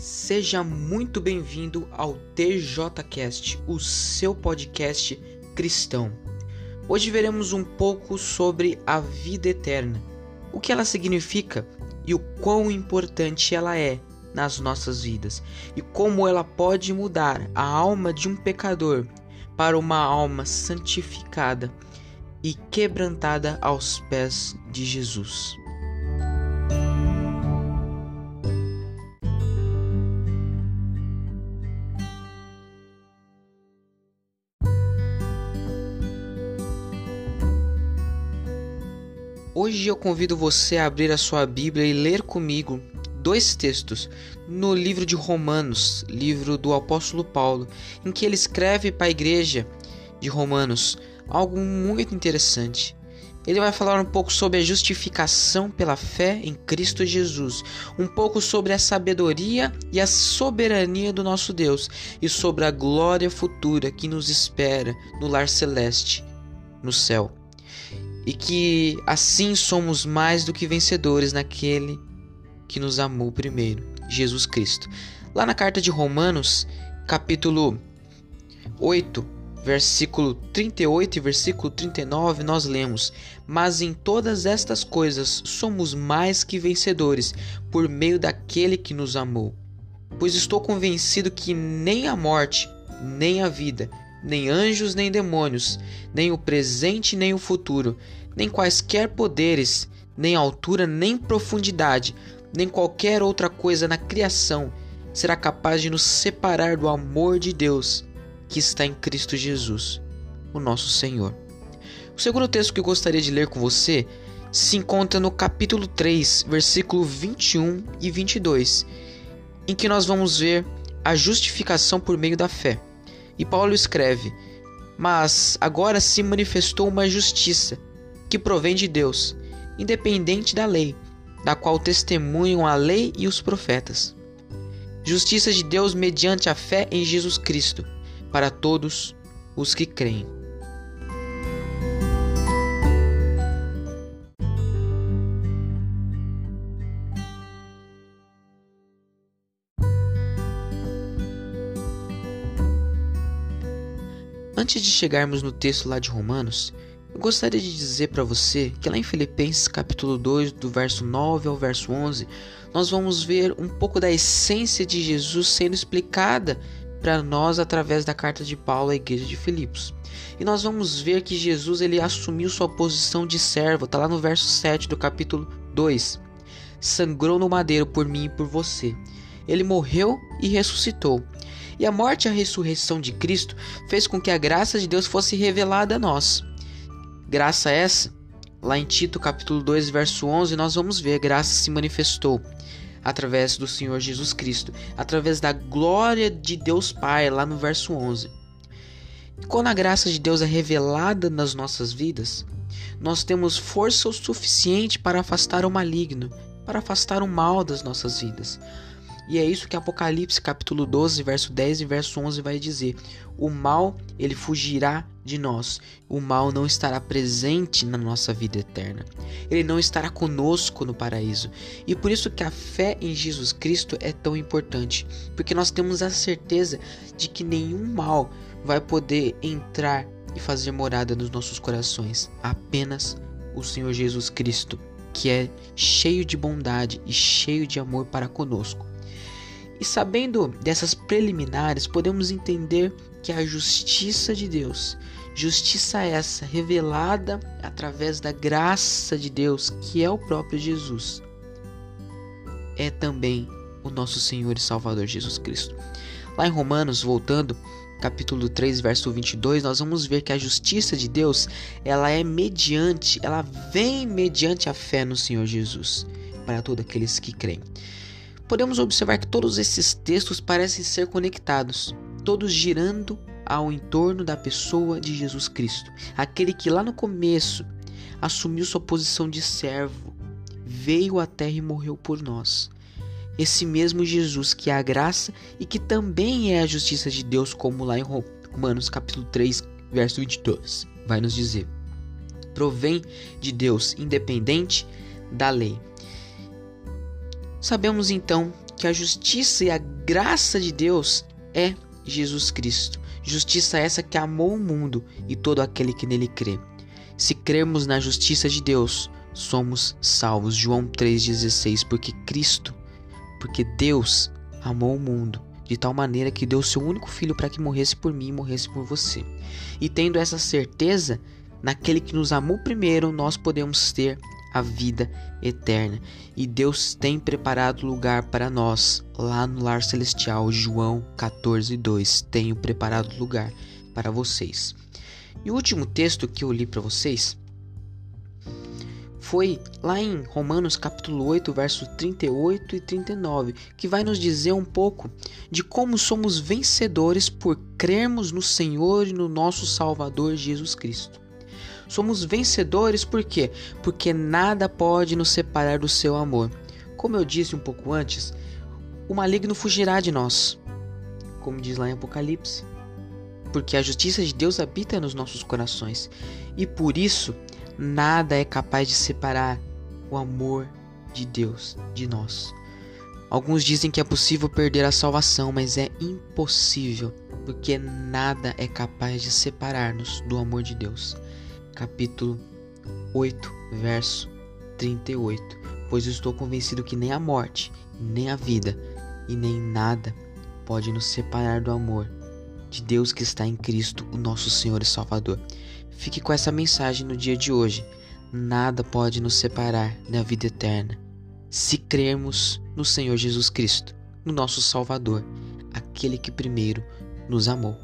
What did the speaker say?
Seja muito bem-vindo ao TJCast, o seu podcast cristão. Hoje veremos um pouco sobre a vida eterna, o que ela significa e o quão importante ela é nas nossas vidas e como ela pode mudar a alma de um pecador para uma alma santificada e quebrantada aos pés de Jesus. Hoje eu convido você a abrir a sua Bíblia e ler comigo dois textos no livro de Romanos, livro do apóstolo Paulo, em que ele escreve para a igreja de Romanos algo muito interessante. Ele vai falar um pouco sobre a justificação pela fé em Cristo Jesus, um pouco sobre a sabedoria e a soberania do nosso Deus e sobre a glória futura que nos espera no lar celeste, no céu e que assim somos mais do que vencedores naquele que nos amou primeiro, Jesus Cristo. Lá na carta de Romanos, capítulo 8, versículo 38 e versículo 39, nós lemos: Mas em todas estas coisas somos mais que vencedores por meio daquele que nos amou. Pois estou convencido que nem a morte, nem a vida, nem anjos, nem demônios, nem o presente, nem o futuro, nem quaisquer poderes, nem altura, nem profundidade, nem qualquer outra coisa na criação será capaz de nos separar do amor de Deus que está em Cristo Jesus, o nosso Senhor. O segundo texto que eu gostaria de ler com você se encontra no capítulo 3, versículo 21 e 22, em que nós vamos ver a justificação por meio da fé. E Paulo escreve: Mas agora se manifestou uma justiça que provém de Deus, independente da lei, da qual testemunham a lei e os profetas. Justiça de Deus mediante a fé em Jesus Cristo, para todos os que creem. Antes de chegarmos no texto lá de Romanos, eu gostaria de dizer para você que lá em Filipenses capítulo 2, do verso 9 ao verso 11, nós vamos ver um pouco da essência de Jesus sendo explicada para nós através da carta de Paulo à igreja de Filipos. E nós vamos ver que Jesus ele assumiu sua posição de servo, está lá no verso 7 do capítulo 2. Sangrou no madeiro por mim e por você. Ele morreu e ressuscitou. E a morte e a ressurreição de Cristo fez com que a graça de Deus fosse revelada a nós. Graça essa, lá em Tito capítulo 2, verso 11, nós vamos ver, graça se manifestou através do Senhor Jesus Cristo, através da glória de Deus Pai, lá no verso 11. Quando a graça de Deus é revelada nas nossas vidas, nós temos força o suficiente para afastar o maligno, para afastar o mal das nossas vidas. E é isso que Apocalipse capítulo 12, verso 10 e verso 11 vai dizer: O mal, ele fugirá de nós. O mal não estará presente na nossa vida eterna. Ele não estará conosco no paraíso. E por isso que a fé em Jesus Cristo é tão importante, porque nós temos a certeza de que nenhum mal vai poder entrar e fazer morada nos nossos corações. Apenas o Senhor Jesus Cristo, que é cheio de bondade e cheio de amor para conosco. E sabendo dessas preliminares, podemos entender que a justiça de Deus, justiça essa revelada através da graça de Deus, que é o próprio Jesus, é também o nosso Senhor e Salvador Jesus Cristo. Lá em Romanos, voltando, capítulo 3, verso 22, nós vamos ver que a justiça de Deus, ela é mediante, ela vem mediante a fé no Senhor Jesus, para todos aqueles que creem podemos observar que todos esses textos parecem ser conectados, todos girando ao entorno da pessoa de Jesus Cristo, aquele que lá no começo assumiu sua posição de servo, veio à terra e morreu por nós. Esse mesmo Jesus que é a graça e que também é a justiça de Deus, como lá em Romanos capítulo 3, verso 22, vai nos dizer. Provém de Deus independente da lei. Sabemos então que a justiça e a graça de Deus é Jesus Cristo. Justiça essa que amou o mundo e todo aquele que nele crê. Se crermos na justiça de Deus, somos salvos. João 3,16. Porque Cristo, porque Deus amou o mundo de tal maneira que deu seu único filho para que morresse por mim e morresse por você. E tendo essa certeza, naquele que nos amou primeiro, nós podemos ter a vida eterna. E Deus tem preparado lugar para nós lá no lar celestial. João 14, 2. Tenho preparado lugar para vocês. E o último texto que eu li para vocês foi lá em Romanos capítulo 8, versos 38 e 39, que vai nos dizer um pouco de como somos vencedores por crermos no Senhor e no nosso Salvador Jesus Cristo. Somos vencedores por quê? Porque nada pode nos separar do seu amor. Como eu disse um pouco antes, o maligno fugirá de nós, como diz lá em Apocalipse. Porque a justiça de Deus habita nos nossos corações. E por isso Nada é capaz de separar o amor de Deus de nós. Alguns dizem que é possível perder a salvação, mas é impossível, porque nada é capaz de separar-nos do amor de Deus. Capítulo 8, verso 38. Pois estou convencido que nem a morte, nem a vida, e nem nada pode nos separar do amor de Deus que está em Cristo, o nosso Senhor e Salvador. Fique com essa mensagem no dia de hoje. Nada pode nos separar da vida eterna se crermos no Senhor Jesus Cristo, no nosso Salvador, aquele que primeiro nos amou.